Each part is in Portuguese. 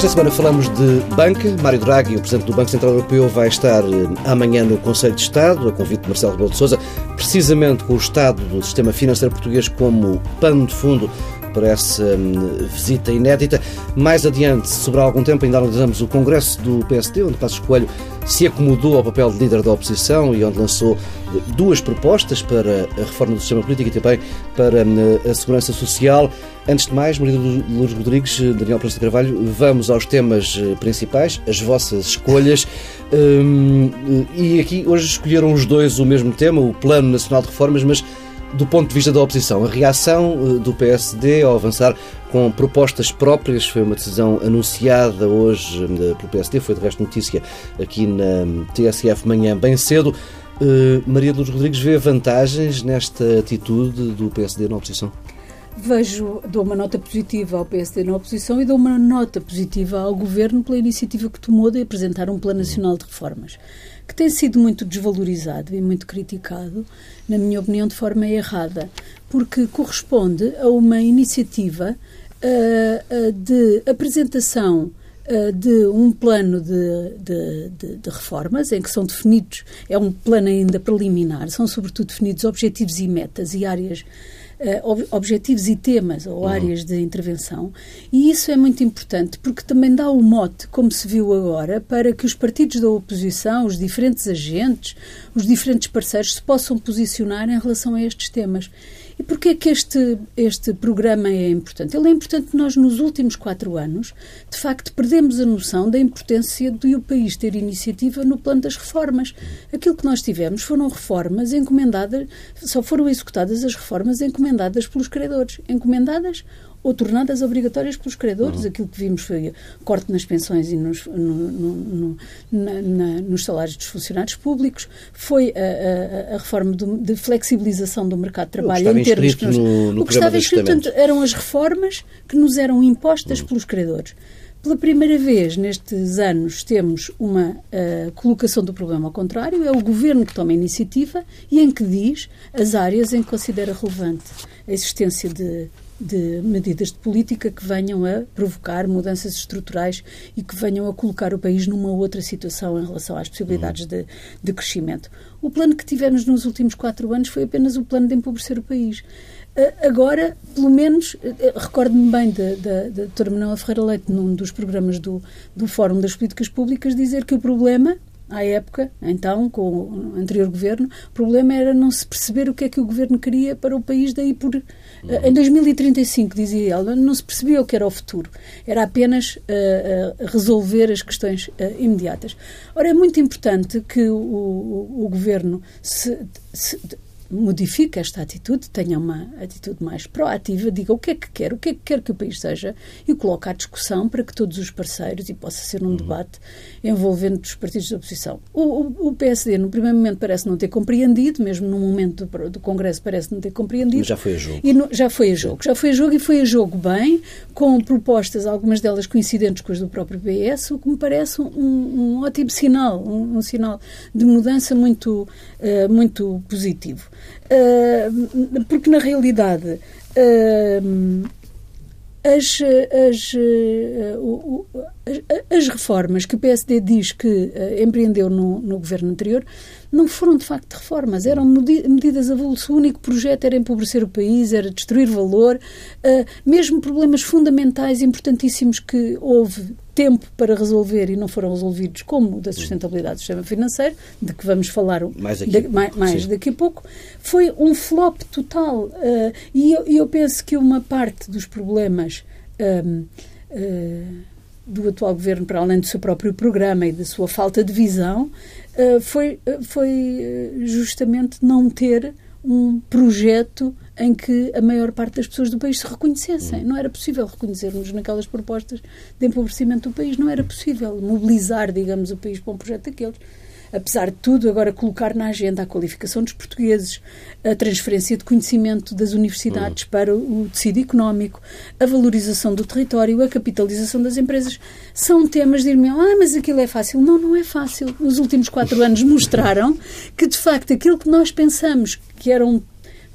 Esta semana falamos de banca. Mário Draghi, o Presidente do Banco Central Europeu, vai estar eh, amanhã no Conselho de Estado, a convite de Marcelo Rebelo de Sousa, precisamente com o estado do sistema financeiro português como pano de fundo para essa hum, visita inédita. Mais adiante, sobre algum tempo, ainda analisamos o Congresso do PSD, onde Passos Coelho se acomodou ao papel de líder da oposição e onde lançou duas propostas para a reforma do sistema político e também para hum, a segurança social. Antes de mais, Maria Lourdes Rodrigues, Daniel Prensa de Carvalho, vamos aos temas eh, principais, as vossas escolhas. Hum, e aqui hoje escolheram os dois o mesmo tema, o Plano Nacional de Reformas, mas do ponto de vista da oposição, a reação eh, do PSD ao avançar com propostas próprias foi uma decisão anunciada hoje eh, pelo PSD, foi de resto notícia aqui na TSF manhã bem cedo. Uh, Maria Lourdes Rodrigues vê vantagens nesta atitude do PSD na oposição? Vejo, dou uma nota positiva ao PSD na oposição e dou uma nota positiva ao Governo pela iniciativa que tomou de apresentar um Plano Nacional de Reformas que tem sido muito desvalorizado e muito criticado, na minha opinião, de forma errada, porque corresponde a uma iniciativa uh, uh, de apresentação uh, de um plano de, de, de, de, reformas, em que são definidos, é um plano ainda preliminar, são sobretudo definidos objetivos e metas e áreas uh, objetivos e temas ou uhum. áreas de intervenção. E isso é muito importante porque também dá o mote, como se viu agora, para que os partidos da oposição, os diferentes agentes, os diferentes parceiros se possam posicionar em relação a estes temas. E porquê é que este, este programa é importante? Ele é importante porque nós, nos últimos quatro anos, de facto, perdemos a noção da importância de o país ter iniciativa no plano das reformas. Aquilo que nós tivemos foram reformas encomendadas, só foram executadas as reformas encomendadas pelos credores. Encomendadas ou tornadas obrigatórias pelos credores. Uhum. Aquilo que vimos foi corte nas pensões e nos, no, no, na, na, nos salários dos funcionários públicos, foi a, a, a reforma do, de flexibilização do mercado de trabalho em termos que nos, no, no o que estava escrito eram as reformas que nos eram impostas uhum. pelos credores. Pela primeira vez nestes anos temos uma uh, colocação do problema ao contrário, é o governo que toma a iniciativa e em que diz as áreas em que considera relevante a existência de de medidas de política que venham a provocar mudanças estruturais e que venham a colocar o país numa outra situação em relação às possibilidades de, de crescimento. O plano que tivemos nos últimos quatro anos foi apenas o plano de empobrecer o país. Agora, pelo menos, recordo-me bem da doutora Manuela Ferreira Leite, num dos programas do, do Fórum das Políticas Públicas, dizer que o problema à época, então, com o anterior governo, o problema era não se perceber o que é que o governo queria para o país daí por... Uhum. Em 2035, dizia ela, não se percebia o que era o futuro. Era apenas uh, uh, resolver as questões uh, imediatas. Ora, é muito importante que o, o, o governo se, se modifique esta atitude, tenha uma atitude mais proativa, diga o que é que quer, o que é que quer que o país seja e coloque à discussão para que todos os parceiros, e possa ser um uhum. debate envolvendo os partidos da oposição. O, o, o, PSD, no primeiro momento, parece não ter compreendido, mesmo no momento do, do Congresso, parece não ter compreendido. Mas já foi a jogo. E no, já foi a jogo. Já foi a jogo e foi a jogo bem, com propostas, algumas delas coincidentes com as do próprio PS, o que me parece um, um ótimo sinal, um, um, sinal de mudança muito, uh, muito positivo. Uh, porque, na realidade, uh, as, as, as, as, reformas que o PSD diz que empreendeu no, no governo anterior não foram de facto reformas, eram medidas avulso. O único projeto era empobrecer o país, era destruir valor, mesmo problemas fundamentais, importantíssimos que houve tempo para resolver e não foram resolvidos, como o da sustentabilidade do sistema financeiro, de que vamos falar mais, aqui, mais, mais daqui a pouco, foi um flop total. Uh, e eu, eu, penso que uma parte dos problemas. Uh, do atual governo, para além do seu próprio programa e da sua falta de visão, eh, foi, eh, foi eh, justamente não ter um projeto em que a maior parte das pessoas do país se reconhecessem. Não era possível reconhecermos naquelas propostas de empobrecimento do país, não era possível mobilizar, digamos, o país para um projeto daqueles apesar de tudo, agora colocar na agenda a qualificação dos portugueses, a transferência de conhecimento das universidades uhum. para o tecido económico, a valorização do território, a capitalização das empresas, são temas de irmão, ah, mas aquilo é fácil. Não, não é fácil. Nos últimos quatro anos mostraram que, de facto, aquilo que nós pensamos que eram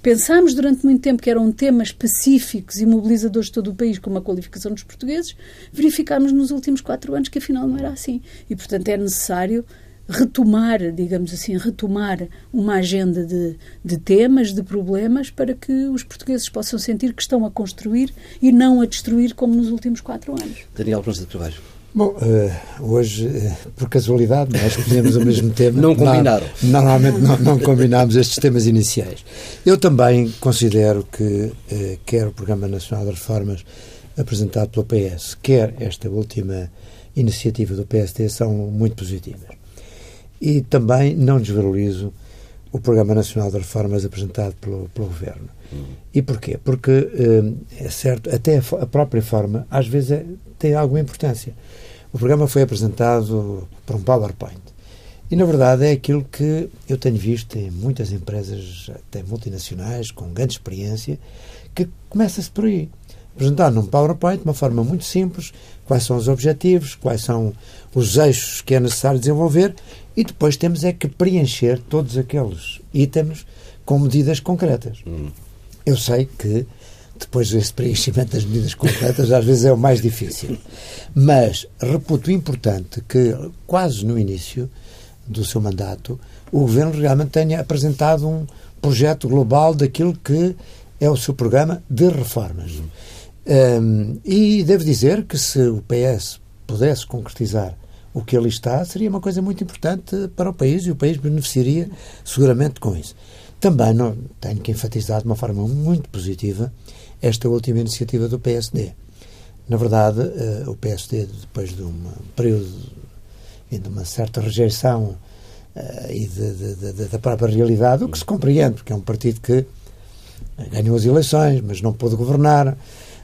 pensámos durante muito tempo que eram temas pacíficos e mobilizadores de todo o país, como a qualificação dos portugueses, verificámos nos últimos quatro anos que afinal não era assim. E, portanto, é necessário retomar, digamos assim, retomar uma agenda de, de temas, de problemas, para que os portugueses possam sentir que estão a construir e não a destruir como nos últimos quatro anos. Daniel Pronto de Carvalho. Bom, uh, hoje, uh, por casualidade, nós escolhemos o mesmo tema. Não combinaram. Não, normalmente não, não combinámos estes temas iniciais. Eu também considero que uh, quer o Programa Nacional de Reformas apresentado pelo PS, quer esta última iniciativa do PSD são muito positivas. E também não desvalorizo o Programa Nacional de Reformas apresentado pelo, pelo Governo. E porquê? Porque, é certo, até a própria forma, às vezes, é, tem alguma importância. O programa foi apresentado por um PowerPoint. E, na verdade, é aquilo que eu tenho visto em muitas empresas, até multinacionais, com grande experiência, que começa-se por aí. Apresentar num PowerPoint, de uma forma muito simples, quais são os objetivos, quais são os eixos que é necessário desenvolver, e depois temos é que preencher todos aqueles itens com medidas concretas. Hum. Eu sei que depois esse preenchimento das medidas concretas às vezes é o mais difícil. Mas reputo importante que, quase no início do seu mandato, o Governo realmente tenha apresentado um projeto global daquilo que é o seu programa de reformas. Um, e devo dizer que se o PS pudesse concretizar o que ali está, seria uma coisa muito importante para o país e o país beneficiaria seguramente com isso. Também não, tenho que enfatizar de uma forma muito positiva esta última iniciativa do PSD. Na verdade, uh, o PSD, depois de um período de uma certa rejeição uh, e de, de, de, da própria realidade, o que se compreende, porque é um partido que ganhou as eleições, mas não pôde governar,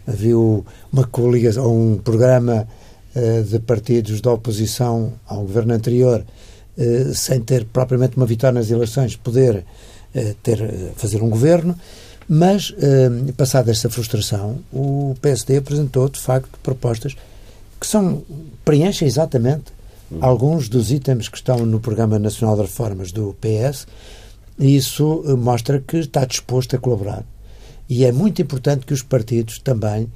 viu uma coligação, um programa uh, de partidos da oposição ao governo anterior, sem ter propriamente uma vitória nas eleições, poder ter, fazer um governo mas, eh, passada esta frustração, o PSD apresentou, de facto, propostas que são, preenchem exatamente alguns dos itens que estão no Programa Nacional de Reformas do PS, e isso eh, mostra que está disposto a colaborar. E é muito importante que os partidos também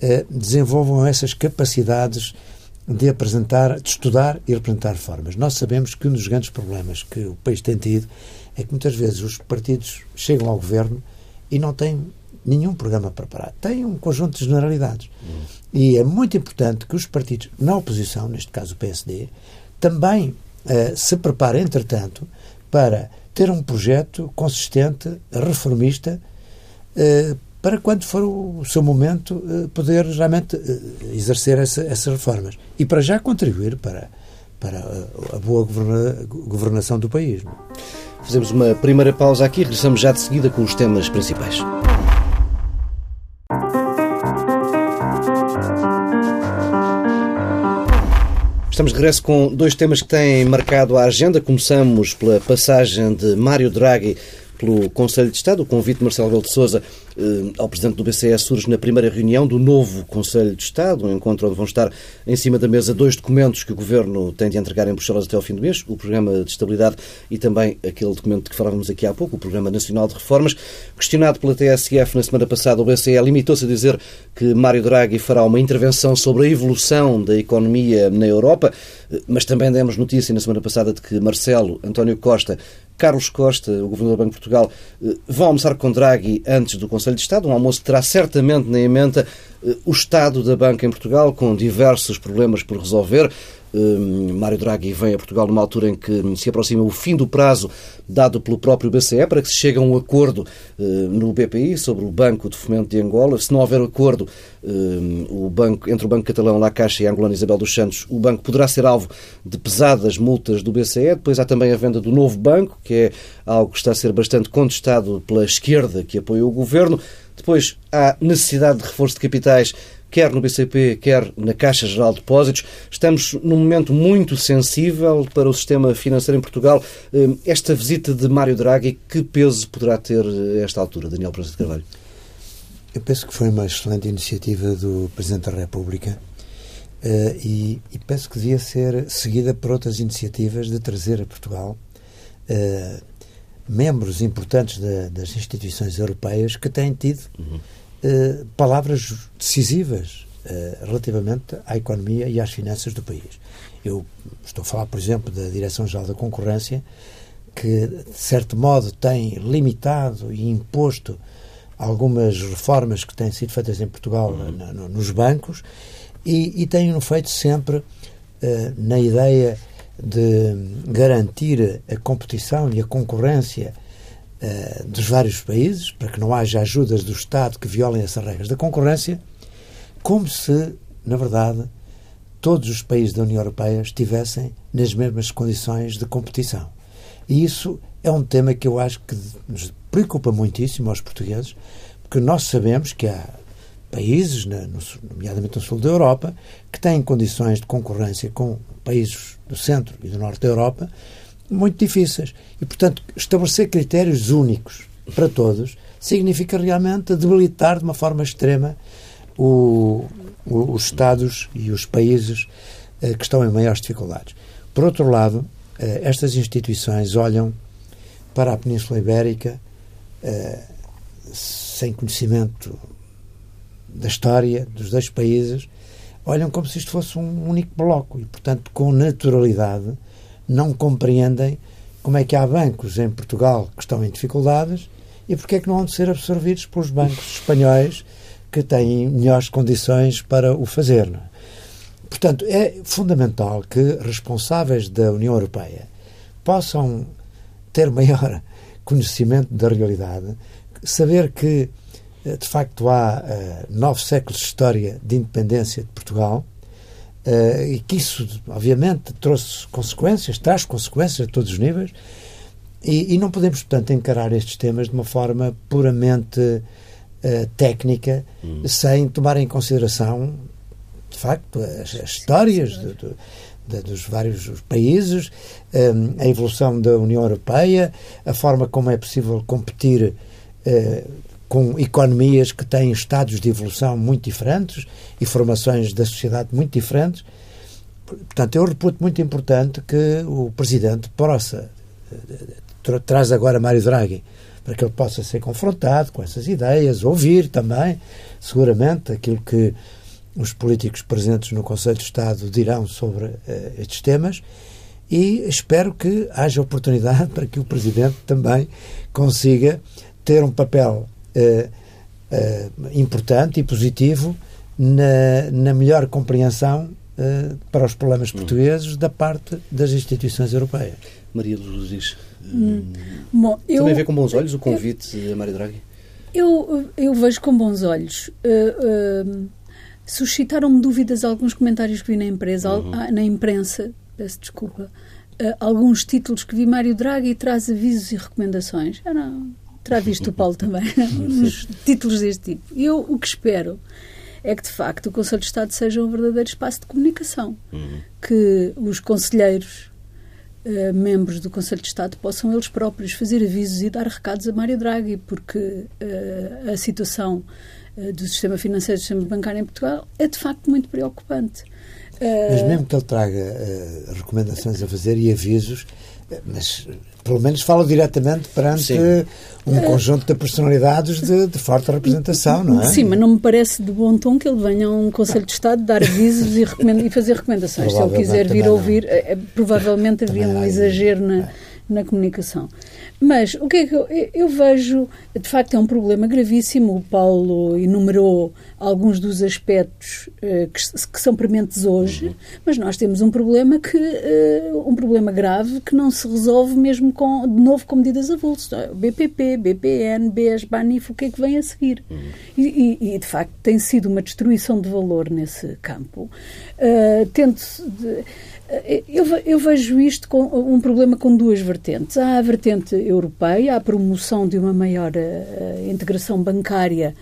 eh, desenvolvam essas capacidades de apresentar, de estudar e representar reformas. Nós sabemos que um dos grandes problemas que o país tem tido é que muitas vezes os partidos chegam ao governo e não tem nenhum programa preparado. Tem um conjunto de generalidades. Uhum. E é muito importante que os partidos na oposição, neste caso o PSD, também uh, se preparem, entretanto, para ter um projeto consistente, reformista, para quando for o seu momento uh, poder realmente exercer essa, essas reformas. E para já contribuir para, para a boa governa, governação do país. Fazemos uma primeira pausa aqui, regressamos já de seguida com os temas principais. Estamos de regresso com dois temas que têm marcado a agenda. Começamos pela passagem de Mário Draghi pelo Conselho de Estado. O convite de Marcelo Rebelo de Sousa eh, ao Presidente do BCE surge na primeira reunião do novo Conselho de Estado, um encontro onde vão estar em cima da mesa dois documentos que o Governo tem de entregar em Bruxelas até ao fim do mês, o Programa de Estabilidade e também aquele documento de que falávamos aqui há pouco, o Programa Nacional de Reformas. Questionado pela TSF na semana passada, o BCE limitou-se a dizer que Mário Draghi fará uma intervenção sobre a evolução da economia na Europa, eh, mas também demos notícia na semana passada de que Marcelo António Costa Carlos Costa, o Governador do Banco de Portugal, eh, vão almoçar com Draghi antes do Conselho de Estado, um almoço que terá certamente na emenda eh, o estado da banca em Portugal, com diversos problemas por resolver. Um, Mário Draghi vem a Portugal numa altura em que se aproxima o fim do prazo dado pelo próprio BCE para que se chegue a um acordo uh, no BPI sobre o Banco de Fomento de Angola. Se não houver acordo um, o banco, entre o Banco Catalão, La Caixa e a Angolana Isabel dos Santos, o banco poderá ser alvo de pesadas multas do BCE. Depois há também a venda do novo banco, que é algo que está a ser bastante contestado pela esquerda que apoia o governo. Depois há necessidade de reforço de capitais quer no BCP, quer na Caixa Geral de Depósitos. Estamos num momento muito sensível para o sistema financeiro em Portugal. Hum, esta visita de Mário Draghi, que peso poderá ter a esta altura, Daniel Prensa de Carvalho? Eu penso que foi uma excelente iniciativa do Presidente da República uh, e, e, penso que devia ser seguida por outras iniciativas de trazer a Portugal membros importantes de, das instituições europeias que têm tido uhum. Uh, palavras decisivas uh, relativamente à economia e às finanças do país. Eu estou a falar, por exemplo, da Direção-Geral da Concorrência, que, de certo modo, tem limitado e imposto algumas reformas que têm sido feitas em Portugal uhum. na, no, nos bancos e, e têm feito sempre uh, na ideia de garantir a competição e a concorrência uh, dos vários países, para que não haja ajudas do Estado que violem essas regras da concorrência, como se, na verdade, todos os países da União Europeia estivessem nas mesmas condições de competição. E isso é um tema que eu acho que nos preocupa muitíssimo aos portugueses, porque nós sabemos que há países, nomeadamente no sul da Europa, que têm condições de concorrência com países do centro e do norte da Europa muito difíceis. E, portanto, estabelecer critérios únicos para todos significa realmente debilitar de uma forma extrema o, o, os Estados e os países eh, que estão em maiores dificuldades. Por outro lado, eh, estas instituições olham para a Península Ibérica eh, sem conhecimento da história dos dois países, olham como se isto fosse um único bloco e, portanto, com naturalidade, não compreendem como é que há bancos em Portugal que estão em dificuldades e porque é que não vão de ser absorvidos pelos bancos espanhóis que têm melhores condições para o fazer. É? Portanto, é fundamental que responsáveis da União Europeia possam ter maior conhecimento da realidade, saber que, eh, de facto, há uh, nove séculos de história de independência de Portugal uh, e que isso, obviamente, trouxe consequências, traz consequências a todos os níveis e, e não podemos, portanto, encarar estes temas de uma forma puramente uh, técnica, hum. sem tomar em consideração, de facto, as, as histórias de, de, de, dos vários países, um, a evolução da União Europeia, a forma como é possível competir uh, com economias que têm estados de evolução muito diferentes e formações da sociedade muito diferentes. Portanto, eu reputo muito importante que o Presidente possa, traz agora Mário Draghi, para que ele possa ser confrontado com essas ideias, ouvir também, seguramente, aquilo que os políticos presentes no Conselho de Estado dirão sobre uh, estes temas e espero que haja oportunidade para que o Presidente também consiga ter um papel importante e positivo na, na melhor compreensão para os problemas hum. portugueses da parte das instituições europeias. Maria Lourdes, hum. Bom, eu, também vê com bons olhos o convite eu, a Mário Draghi? Eu, eu vejo com bons olhos. Uh, uh, Suscitaram-me dúvidas alguns comentários que vi na, empresa, uhum. Ah, na imprensa, peço desculpa, uh, alguns títulos que vi Mário Draghi traz avisos e recomendações. Eu não, terá visto o Paulo também, uns títulos deste tipo. Eu o que espero é que, de facto, o Conselho de Estado seja um verdadeiro espaço de comunicação. Uhum. Que os conselheiros uh, membros do Conselho de Estado possam eles próprios fazer avisos e dar recados a Mário Draghi, porque uh, a situação uh, do sistema financeiro e do sistema bancário em Portugal é de facto muito preocupante. Mas mesmo que ele traga recomendações a fazer e avisos, mas pelo menos fala diretamente perante Sim. um conjunto de personalidades de, de, forte representação, não é? Sim, mas não me parece de bom tom que ele venha a um Conselho de Estado dar avisos e, e fazer recomendações. Se ele quiser vir ouvir, é, provavelmente havia um exagero na, na comunicação. Mas o que é que eu, eu, vejo, de facto, é um problema gravíssimo. O Paulo enumerou alguns dos aspectos uh, que, que, são prementes hoje, uhum. mas nós temos um problema que uh, um problema grave que não se resolve mesmo com, de novo com medidas avulsas. BPP, BPN, BES, BANIF, o que é que vem a seguir? Uhum. E, e, e, de facto, tem sido uma destruição de valor nesse campo. Uh, tendo de, eu, eu, vejo isto com um problema com duas vertentes. Há a vertente europeia, a promoção de uma maior uh, integração bancária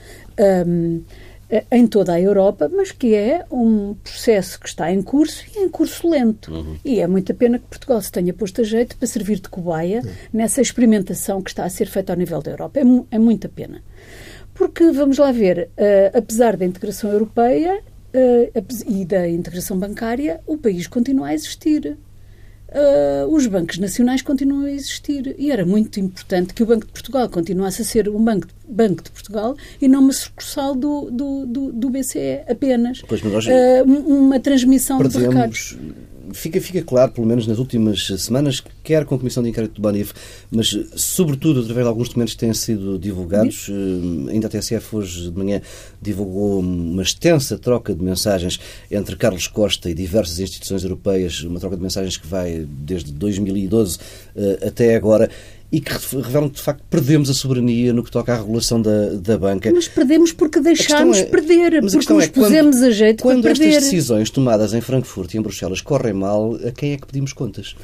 um, eh, em toda a Europa, mas que é um processo que está em curso e em curso lento. Uhum. E é muita pena que Portugal se tenha posto a jeito para servir de cobaia uhum. nessa experimentação que está a ser feita ao nível da Europa. É, é muita pena. Porque, vamos lá ver, uh, apesar da integração europeia, e da integração bancária, o país continua a existir. uh, os bancos nacionais continuam a existir. E era muito importante que o Banco de Portugal continuasse a ser um banco, banco de Portugal e não uma sucursal do, do, do, do BCE apenas. Pois, nós uh, uma transmissão perdemos, de recados fica, fica claro, pelo menos nas últimas semanas, quer com a Comissão de Inquérito do Banif, mas sobretudo através de alguns documentos que têm sido divulgados, eh, ainda a TSF hoje de manhã divulgou uma extensa troca de mensagens entre Carlos Costa e diversas instituições europeias, uma troca de mensagens que vai desde 2012 eh, até agora e que revelam que, de facto, perdemos a soberania no que toca à regulação da, da banca. Mas perdemos porque deixámos é, perder, porque nos é, pusemos quando, a jeito quando para perder. Quando estas decisões tomadas em Frankfurt e em Bruxelas correm mal, a quem é que pedimos contas?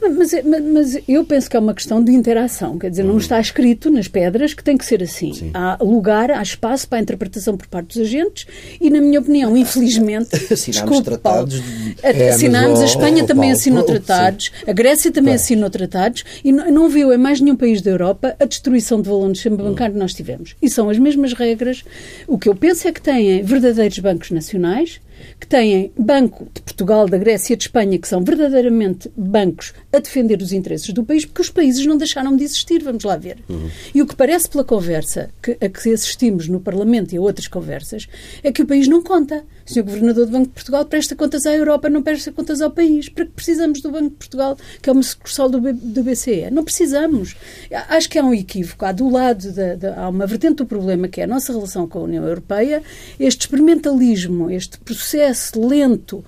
Mas, mas, mas eu penso que é uma questão de interação, quer dizer, não uhum. está escrito nas pedras que tem que ser assim. Sim. Há lugar, há espaço para a interpretação por parte dos agentes e, na minha opinião, infelizmente... assinámos tratados... É, assinámos, a Espanha também assinou tratados, sim. a Grécia também assinou tratados e não, não viu em mais nenhum país da Europa a destruição do valor no sistema bancário que nós tivemos. E são as mesmas regras. O que eu penso é que têm verdadeiros bancos nacionais, que têm Banco de Portugal, da Grécia, de Espanha, que são verdadeiramente bancos a defender os interesses do país, porque os países não deixaram de existir, vamos lá ver. Uhum. E o que parece pela conversa que, a que assistimos no Parlamento e a outras conversas é que o país não conta. O Sr. Governador do Banco de Portugal presta contas à Europa, não presta contas ao país. Para que precisamos do Banco de Portugal, que é uma sucursal do, do BCE? Não precisamos. Acho que há um equívoco. Há do lado, há uma vertente do problema que é a nossa relação com a União Europeia, este experimentalismo, este processo lento uh,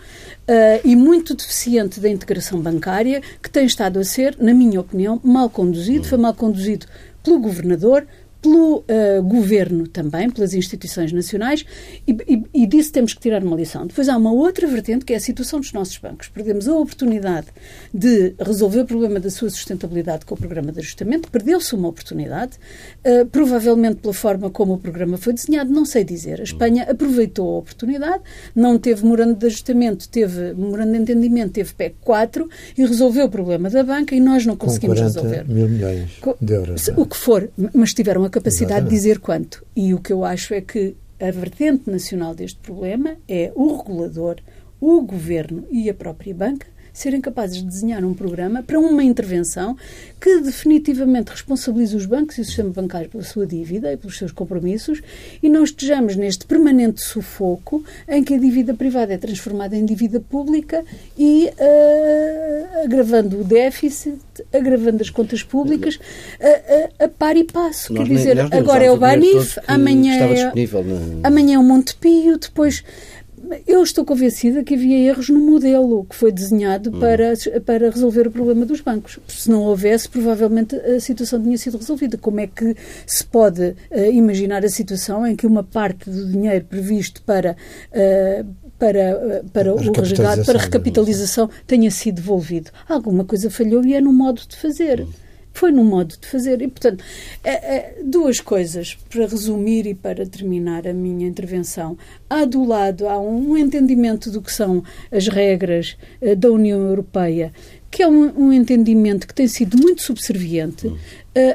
e muito deficiente da integração bancária, que tem estado a ser, na minha opinião, mal conduzido. Foi mal conduzido pelo Governador, pelo uh, governo também, pelas instituições nacionais, e, e, e, disso temos que tirar uma lição. Depois há uma outra vertente que é a situação dos nossos bancos. Perdemos a oportunidade de resolver o problema da sua sustentabilidade com o programa de ajustamento, perdeu-se uma oportunidade, uh, provavelmente pela forma como o programa foi desenhado, não sei dizer. A Espanha aproveitou a oportunidade, não teve memorando de ajustamento, teve memorando de entendimento, teve PEC 4 e resolveu o problema da banca e nós não conseguimos com 40 resolver. mil milhões de euros. O que for, mas tiveram a capacidade Exatamente. de dizer quanto. E o que eu acho é que a vertente nacional deste problema é o regulador, o governo e a própria banca serem capazes de desenhar um programa para uma intervenção que definitivamente responsabilize os bancos e o sistema bancário pela sua dívida e pelos seus compromissos e não estejamos neste permanente sufoco em que a dívida privada é transformada em dívida pública e uh, agravando o déficit, agravando as contas públicas a, a, a par e passo. Nós Quer dizer, agora é o Banif, amanhã é, amanhã é o Montepio, depois eu estou convencida que havia erros no modelo que foi desenhado uhum. para, para resolver o problema dos bancos. Se não houvesse, provavelmente a situação tinha sido resolvida. Como é que se pode uh, imaginar a situação em que uma parte do dinheiro previsto para. Uh, para, uh, para o resgate, para a recapitalização, tenha sido devolvido. Alguma coisa falhou e é no modo de fazer. Uhum. Foi no modo de fazer. E, portanto, é, é, duas coisas para resumir e para terminar a minha intervenção. Há do lado, há um entendimento do que são as regras uh, da União Europeia que é um, um, entendimento que tem sido muito subserviente, uh,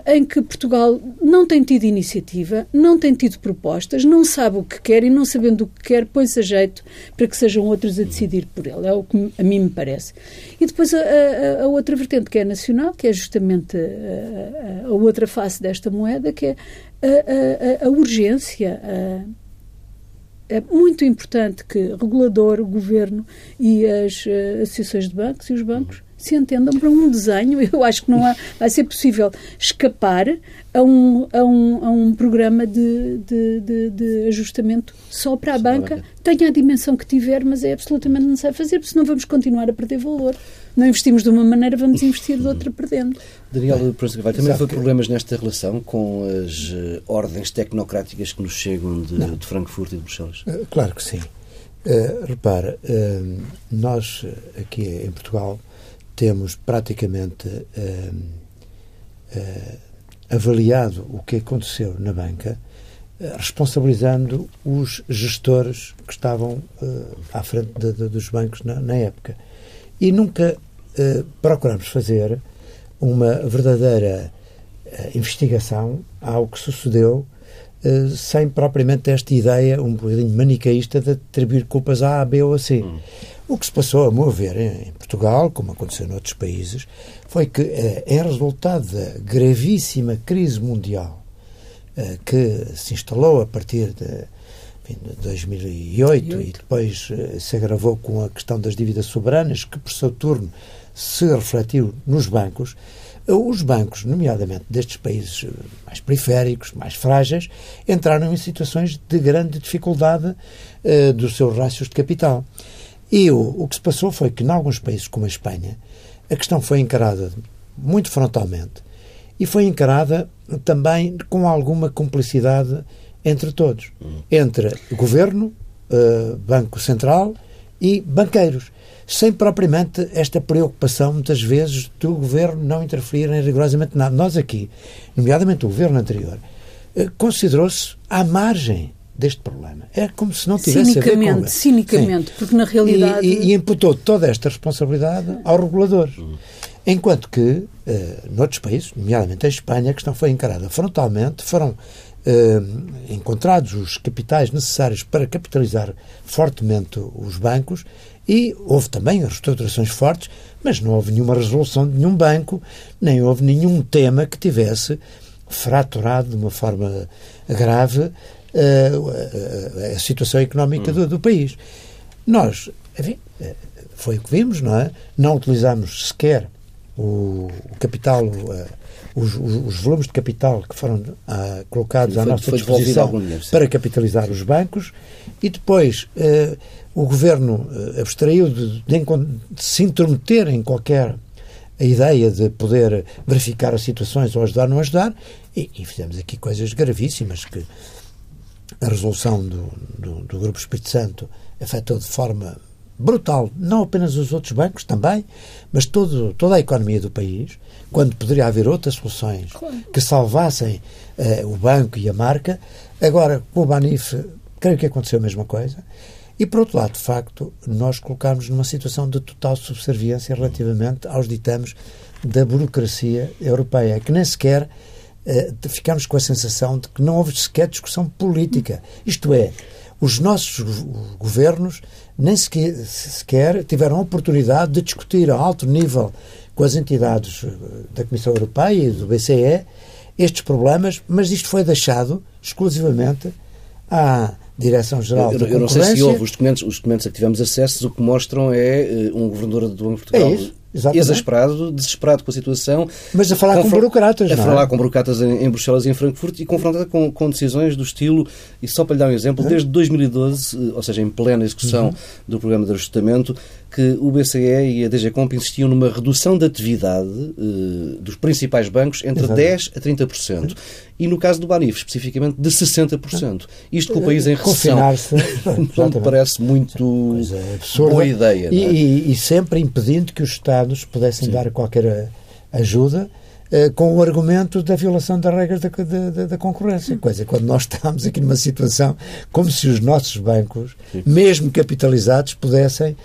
em que Portugal não tem tido iniciativa, não tem tido propostas, não sabe o que quer e não sabendo o que quer, põe-se a jeito para que sejam outros a decidir por ele. É o que a mim me parece. E depois a, a, a outra vertente, que é nacional, que é justamente a, a outra face desta moeda, que é a, urgência. é muito importante que regulador, o governo e as uh, associações de bancos e os bancos se entendam para um desenho. Eu acho que não há, vai ser possível escapar a um, a um, a um programa de, de, de, de ajustamento só para a só banca. banca. Tenha a dimensão que tiver, mas é absolutamente necessário fazer, porque senão vamos continuar a perder valor. Não investimos de uma maneira, vamos investir de outra perdendo. Daniel vai também houve problemas nesta relação com as uh, ordens tecnocráticas que nos chegam de, de Frankfurt e de Bruxelas? Uh, claro que sim. Uh, repara, nós aqui em Portugal temos praticamente uh, uh, avaliado o que aconteceu na banca, uh, responsabilizando os gestores que estavam à frente de, de, dos bancos na, na, época. E nunca procuramos fazer uma verdadeira investigação ao que sucedeu sem propriamente esta ideia um bocadinho manicaísta de atribuir culpas a A, B ou a C. Hum. O que se passou, a meu ver, em Portugal, como aconteceu noutros países, foi que, em resultado da gravíssima crise mundial uh, que se instalou a partir de enfim, 2008 2008. e depois se agravou com a questão das dívidas soberanas, que por seu turno se refletiu nos bancos, os bancos, nomeadamente destes países mais periféricos, mais frágeis, entraram em situações de grande dificuldade uh, dos seus rácios de capital. E o, o que se passou foi que, em alguns países como a Espanha, a questão foi encarada muito frontalmente e foi encarada também com alguma cumplicidade entre todos, entre governo, uh, Banco Central e banqueiros, sem propriamente esta preocupação, muitas vezes, do governo não interferir em rigorosamente nada. Nós aqui, nomeadamente o governo anterior, uh, considerou-se à margem deste problema. É como se não tivesse cinicamente, a ver com... Cinicamente, Sim. porque na realidade... E, e, e, imputou toda esta responsabilidade ao regulador. Enquanto que, uh, noutros países, nomeadamente a Espanha, a questão foi encarada frontalmente, foram encontrados os capitais necessários para capitalizar fortemente os bancos e houve também reestruturações fortes, mas não houve nenhuma resolução de nenhum banco, nem houve nenhum tema que tivesse fraturado de uma forma grave uh, a situação económica hum. do, do, país. Nós, enfim, eh, foi o que vimos, não é? Não utilizamos sequer o capital, uh, os, os, volumes de capital que foram uh, colocados foi, à nossa disposição para capitalizar os bancos. E depois uh, o governo abstraiu de, de, de, se intrometer em qualquer ideia de poder verificar as situações ou ajudar ou não ajudar. E, e fizemos aqui coisas gravíssimas que a resolução do, do, do Grupo Espírito Santo afetou de forma brutal, não apenas os outros bancos também, mas todo, toda a economia do país, quando poderia haver outras soluções que salvassem uh, o banco e a marca. Agora, com o Banif, creio que aconteceu a mesma coisa. E, por outro lado, de facto, nós colocámos numa situação de total subserviência relativamente aos ditames da burocracia europeia, que nem sequer uh, ficámos com a sensação de que não houve sequer discussão política. Isto é, os nossos governos nem sequer, sequer tiveram a oportunidade de discutir a alto nível com as entidades eh, da Comissão Europeia e do BCE estes problemas, mas isto foi deixado exclusivamente à Direção-Geral da Eu não sei se houve os documentos, os documentos a que tivemos acesso, o que mostram é uh, um governador do Banco de Portugal. é isso, exasperado, desesperado com a situação. Mas a falar com burocratas, A não é? falar com burocratas em, em, Bruxelas e em Frankfurt e confrontado com, com, decisões do estilo, e só para lhe dar um exemplo, desde 2012, eh, ou seja, em plena execução uhum. do programa de ajustamento, que o BCE e a DGComp insistiam numa redução da atividade uh, dos principais bancos entre Exato. 10% a 30%. E no caso do Banif, especificamente, de 60%. Isto com o país em recessão. Não me parece muito boa ideia. E, é? e, e, sempre impedindo que os Estados pudessem Sim. dar qualquer ajuda uh, com o argumento da violação das regras da, da, da, concorrência. Coisa quando nós estamos aqui numa situação como se os nossos bancos, mesmo capitalizados, pudessem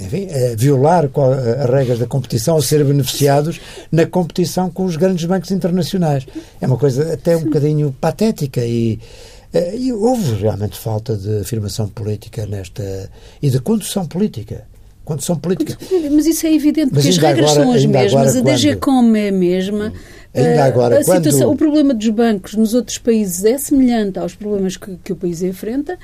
enfim, uh, violar as regras da competição ou ser beneficiados na competição com os grandes bancos internacionais. É uma coisa até um bocadinho patética e, uh, e houve realmente falta de afirmação política nesta e de condução política. Condução política. Mas isso é evidente, porque as regras agora, são as mesmas, a DGCOM é a mesma. Ainda agora, a quando... situação, o problema dos bancos nos outros países é semelhante aos problemas que, que o país enfrenta.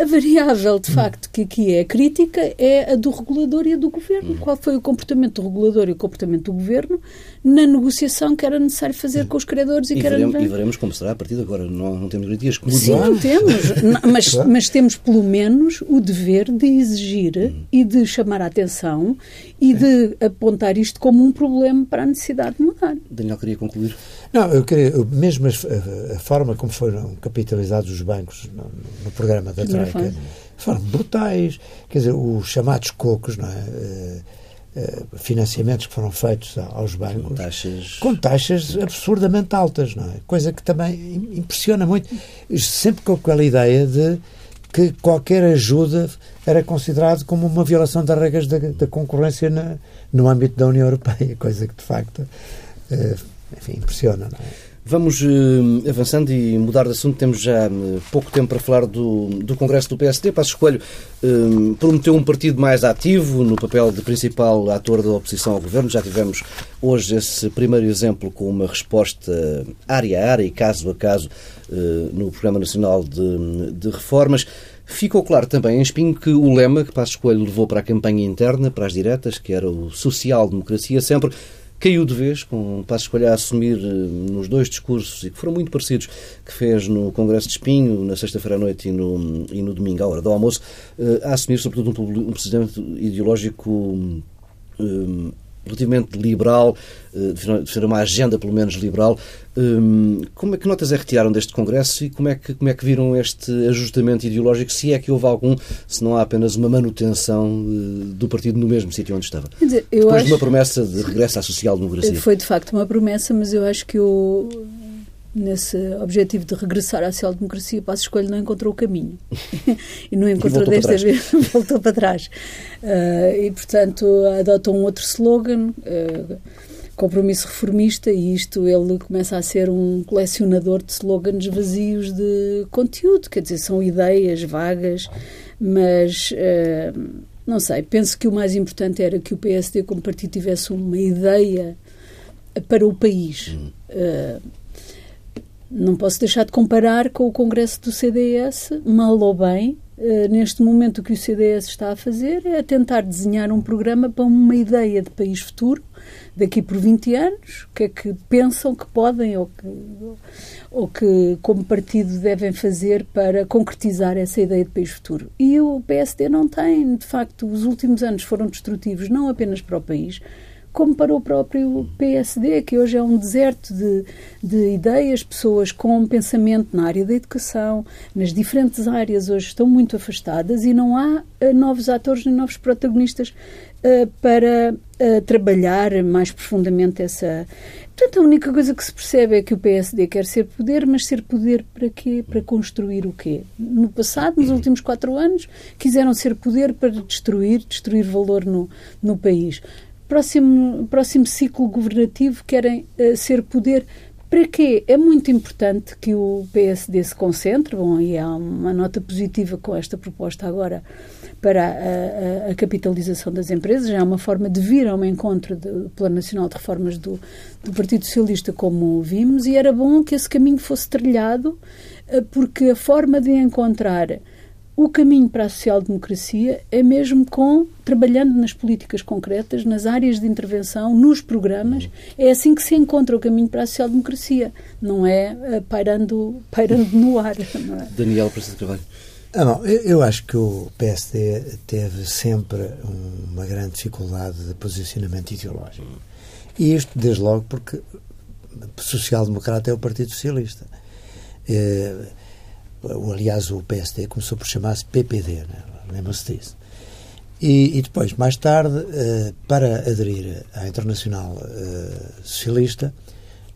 A variável, de facto, que aqui é crítica é a do regulador e a do governo. Uhum. Qual foi o comportamento do regulador e o comportamento do governo na negociação que era necessário fazer com os credores e, e que veremos, era... E veremos como será a partir de agora. Não, não temos garantias que Sim, não temos. mas, mas temos, pelo menos, o dever de exigir uhum. e de chamar a atenção e de apontar isto como um problema para a necessidade de mudar. Daniel, queria concluir. Não, eu queria, mesmo a, a, forma como foram capitalizados os bancos no, no programa da Troika foram brutais. Quer dizer, os chamados cocos, não é? Uh, financiamentos que foram feitos aos bancos com taxas, com taxas absurdamente altas, não é? Coisa que também impressiona muito. Sempre com aquela ideia de que qualquer ajuda era considerado como uma violação das regras da, da concorrência na, no âmbito da União Europeia, coisa que de facto uh, enfim, impressiona, não é? Vamos uh, avançando e mudar de assunto. Temos já uh, pouco tempo para falar do, do Congresso do PSD. Passo Escolho uh, prometeu um partido mais ativo no papel de principal ator da oposição ao governo. Já tivemos hoje esse primeiro exemplo com uma resposta área a área e caso a caso no Programa Nacional de, de Reformas. Ficou claro também em espinho que o lema que Passo Escolho levou para a campanha interna, para as diretas, que era o social-democracia sempre, caiu de vez, com Passo Escolha a assumir eh, nos dois discursos, e que foram muito parecidos, que fez no Congresso de Espinho, na sexta-feira à noite e no, e no domingo, à hora do almoço, eh, a assumir, sobretudo, um, um presidente ideológico um, relativamente liberal, de ser uma agenda pelo menos liberal. Como é que notas é retiraram deste Congresso e como é que, como é que viram este ajustamento ideológico, se é que houve algum, se não há apenas uma manutenção do partido no mesmo sítio onde estava? Dizer, Depois acho... de uma promessa de regresso à social-democracia. Foi de facto uma promessa, mas eu acho que o nesse objetivo de regressar à social-democracia, Passo Escolho não encontrou o caminho. e não encontrou e desta vez, voltou para trás. Uh, e, portanto, adotou um outro slogan, uh, compromisso reformista, e isto ele começa a ser um colecionador de slogans vazios de conteúdo, quer dizer, são ideias vagas, mas. Uh, não sei, penso que o mais importante era que o PSD, como partido, tivesse uma ideia para o país. Uh, não posso deixar de comparar com o Congresso do CDS, mal ou bem. Uh, neste momento, o que o CDS está a fazer é tentar desenhar um programa para uma ideia de país futuro, daqui por 20 anos, o que é que pensam que podem ou que, ou que, como partido, devem fazer para concretizar essa ideia de país futuro. E o PSD não tem, de facto, os últimos anos foram destrutivos, não apenas para o país, como para o próprio PSD, que hoje é um deserto de, de ideias, pessoas com pensamento na área da educação, nas diferentes áreas hoje estão muito afastadas e não há uh, novos atores nem novos protagonistas uh, para uh, trabalhar mais profundamente essa. Portanto, a única coisa que se percebe é que o PSD quer ser poder, mas ser poder para quê? Para construir o quê? No passado, nos últimos quatro anos, quiseram ser poder para destruir, destruir valor no, no país próximo, próximo ciclo governativo querem uh, ser poder. Para quê? É muito importante que o PSD se concentre. Bom, e há uma nota positiva com esta proposta agora para a, a, a capitalização das empresas. Já é uma forma de vir ao encontro do Plano Nacional de Reformas do, do Partido Socialista, como vimos, e era bom que esse caminho fosse trilhado, uh, porque a forma de encontrar o caminho para a social-democracia é mesmo com trabalhando nas políticas concretas, nas áreas de intervenção, nos programas. É assim que se encontra o caminho para a social-democracia, não é uh, pairando, pairando no ar. É? Daniel Presidente Carvalho. Ah, não, eu, eu, acho que o PSD teve sempre uma grande dificuldade de posicionamento ideológico. E isto, desde logo, porque social-democrata é o Partido Socialista. É, aliás, o PSD começou por chamar-se PPD, né? lembra-se disso. E, e, depois, mais tarde, uh, para aderir à Internacional uh, Socialista,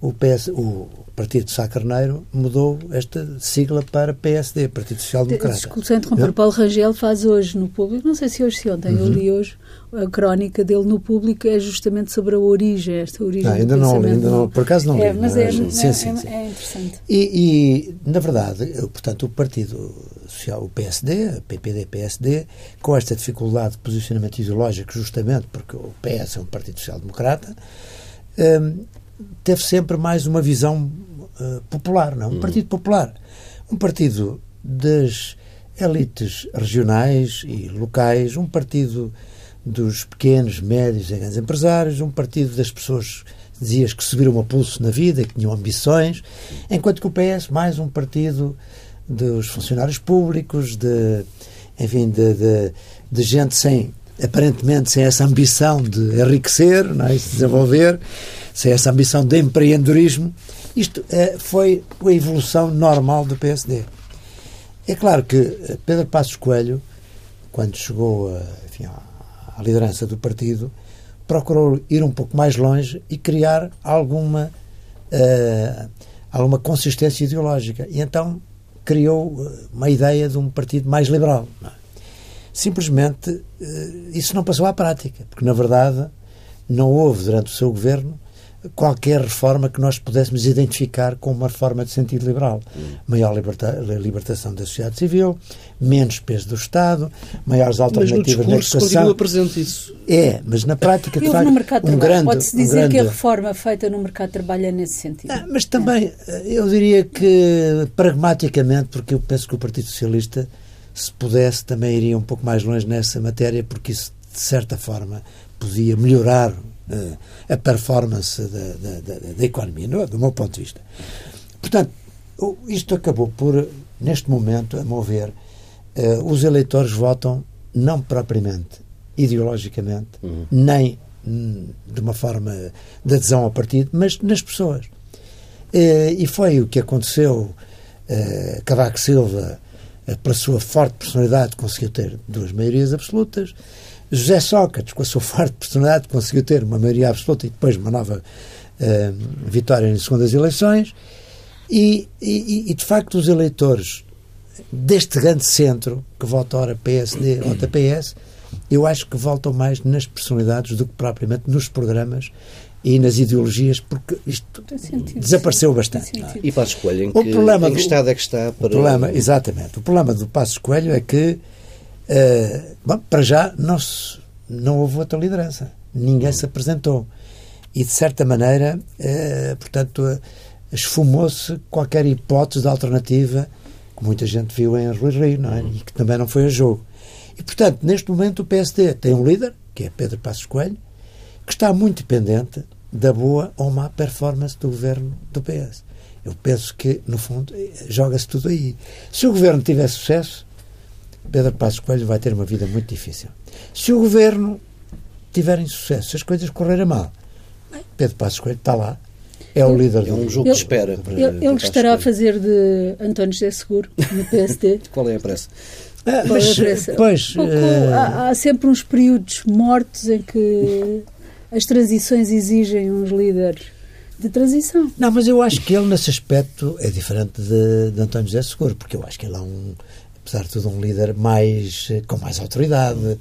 o, PS, o Partido de Sá Carneiro mudou esta sigla para PSD, Partido Social Democrata. Desculpe, interromper, o Paulo Rangel faz hoje no público, não sei se hoje se ontem, uhum. eu li hoje a crónica dele no público, é justamente sobre a origem, esta origem não, ainda não, ainda não, por acaso não é, li. Mas, é, é, sim, é, sim, sim. é, interessante. E, e, na verdade, portanto, o Partido Social, o PSD, a PPD-PSD, com esta dificuldade de posicionamento ideológico, justamente porque o PS é um Partido Social Democrata, um, teve sempre mais uma visão uh, popular, não? Um hum. partido popular. Um partido das elites regionais e locais, um partido dos pequenos, médios e grandes empresários, um partido das pessoas dizias que subiram a pulso na vida, que tinham ambições, enquanto que o PS mais um partido dos funcionários públicos, de enfim, de, de, de gente sem aparentemente sem essa ambição de enriquecer, não é? de desenvolver, sem essa ambição de empreendedorismo. Isto é, foi a evolução normal do PSD. É claro que eh, Pedro Passos Coelho, quando chegou a, enfim, à liderança do partido, procurou ir um pouco mais longe e criar alguma, uh, alguma consistência ideológica. E então criou uma ideia de um partido mais liberal. É? Simplesmente uh, isso não passou à prática, porque na verdade não houve durante o seu governo qualquer reforma que nós pudéssemos identificar como uma reforma de sentido liberal. Maior liberta libertação da sociedade civil, menos peso do Estado, maiores alternativas mas no discurso continua presente isso. É, mas na prática, de facto, no mercado um grande... Pode-se dizer um grande... que a reforma feita no mercado de trabalho é nesse sentido. Ah, mas também, é. eu diria que, pragmaticamente, porque eu penso que o Partido Socialista, se pudesse, também iria um pouco mais longe nessa matéria, porque isso, de certa forma, podia melhorar a performance da, da, da, da economia, não, é? do meu ponto de vista. Portanto, isto acabou por, neste momento, a meu ver, uh, os eleitores votam não propriamente ideologicamente, uhum. nem hum, de uma forma de adesão ao partido, mas nas pessoas. Uh, e foi o que aconteceu. Uh, Cavaco Silva, pela sua forte personalidade, conseguiu ter duas maiorias absolutas. José Sócrates, com a sua forte personalidade, conseguiu ter uma maioria absoluta e depois uma nova uh, vitória em segundas eleições. E, e, e, de facto, os eleitores deste grande centro, que vota ora PSD, vota PS, eu acho que voltam mais nas personalidades do que propriamente nos programas e nas ideologias, porque isto sentido, desapareceu sim. bastante. E Passos Coelho, em que, o problema em que estado é que está para... O problema, exatamente. O problema do Passos Coelho é que Uh, bom, para já não, se, não houve outra liderança. Ninguém se apresentou. E, de certa maneira, uh, portanto, uh, esfumou-se qualquer hipótese de alternativa que muita gente viu em Rui Rio, não é? E que também não foi a jogo. E, portanto, neste momento o PSD tem um líder, que é Pedro Passos Coelho, que está muito dependente da boa ou má performance do governo do PS. Eu penso que, no fundo, joga-se tudo aí. Se o governo tiver sucesso, Pedro Passos Coelho vai ter uma vida muito difícil. Se o governo tiver insucesso, se as coisas correrem mal, Pedro Passos Coelho está lá, é o líder é um jogo de espera. Ele, ele estará a fazer de António José Seguro no PSD. Qual é a pressa? Ah, mas, é pois, Pouco, uh... há, há, sempre uns períodos mortos em que as transições exigem uns líderes de transição. Não, mas eu acho que ele, nesse aspecto, é diferente de, de António José Seguro, porque eu acho que ele é um, apesar de tudo, um líder mais, com mais autoridade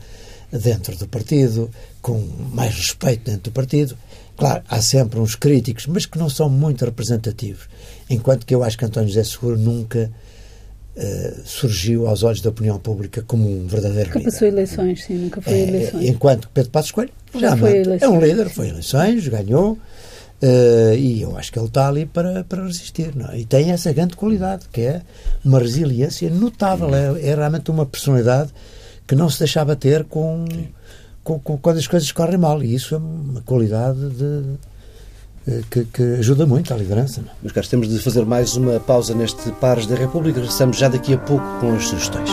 dentro do partido, com mais respeito dentro do partido. Claro, há sempre uns críticos, mas que não são muito representativos. Enquanto que eu acho que António José Seguro nunca uh, surgiu aos olhos da opinião pública como um verdadeiro nunca líder. Nunca passou eleições, sim, nunca foi é, eleições. Enquanto que Pedro Passos Coelho já, já foi é um líder, foi eleições, ganhou, Uh, e eu acho que ele está ali para, para resistir. Não? É? E tem essa grande qualidade, que é uma resiliência notável. É, é realmente uma personalidade que não se deixava ter com, com, com, quando as coisas correm mal. E isso é uma qualidade de, eh, que, que, ajuda muito à liderança. É? Mas, caros, temos de fazer mais uma pausa neste Pares da República. Regressamos já daqui a pouco com as sugestões.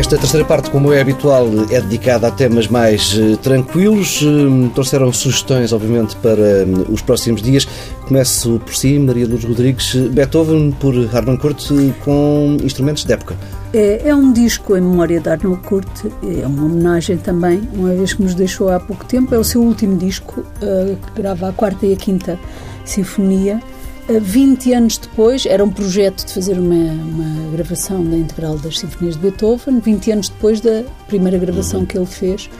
Esta terceira parte, como é habitual, é dedicada a temas mais uh, tranquilos. Uh, trouxeram sugestões, obviamente, para uh, os próximos dias. Começo por si, Maria Luz Rodrigues. Beethoven por Harnoncourt com instrumentos de época. É, é, um disco em memória de Arnold Kurt, é uma homenagem também, uma vez que nos deixou há pouco tempo. É o seu último disco, que grava a quarta e a quinta sinfonia 20 anos depois, era um projeto de fazer uma, uma, gravação da integral das Sinfonias de Beethoven, 20 anos depois da primeira gravação que ele fez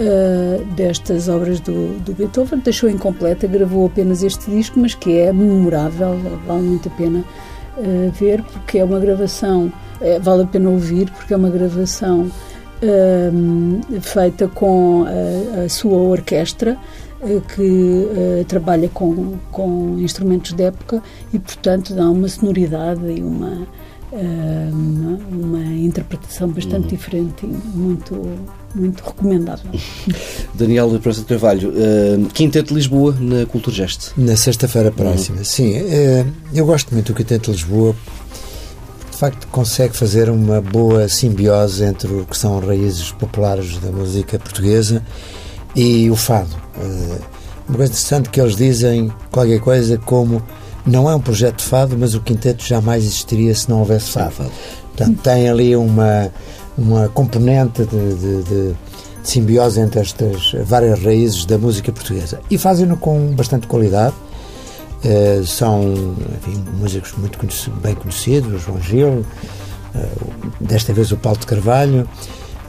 uh, destas obras do, do, Beethoven, deixou incompleta, gravou apenas este disco, mas que é memorável, vale muito a pena uh, ver, porque é uma gravação, uh, vale a pena ouvir, porque é uma gravação feita com a, a sua orquestra eh, que uh, trabalha com, com instrumentos de época e, portanto, dá uma sonoridade e uma, uh, uma, uma, interpretação bastante uhum. diferente e muito, muito recomendável. Daniel Prensa de Carvalho, uh, Quinteto de Lisboa na Cultura Geste. Na sexta-feira próxima, uhum. sim. eu gosto muito do Quinteto de Lisboa facto consegue fazer uma boa simbiose entre o que são raízes populares da música portuguesa e o fado. Uh, uma coisa interessante que eles dizem qualquer coisa como não é um projeto de fado, mas o quinteto jamais existiria se não houvesse fado. Portanto, tem ali uma, uma componente de, de, de, de simbiose entre estas várias raízes da música portuguesa. E fazem-no com bastante qualidade. Uh, são enfim, músicos muito bem conhecidos, o João Gil, uh, desta vez o Paulo de Carvalho,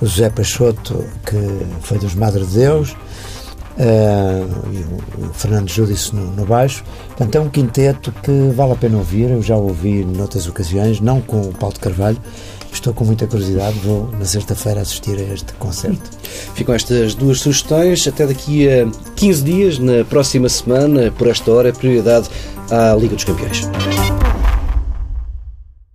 o José Peixoto, que foi dos Madre de Deus, uh, e o, o Fernando Júdice no, no, baixo. Portanto, é um quinteto que vale a pena ouvir. Eu já ouvi noutras ocasiões, não com o Paulo de Carvalho. Estou com muita curiosidade, vou na sexta-feira assistir a este concerto. Ficam estas duas sugestões. Até daqui a 15 dias, na próxima semana, por esta hora, prioridade à Liga dos Campeões.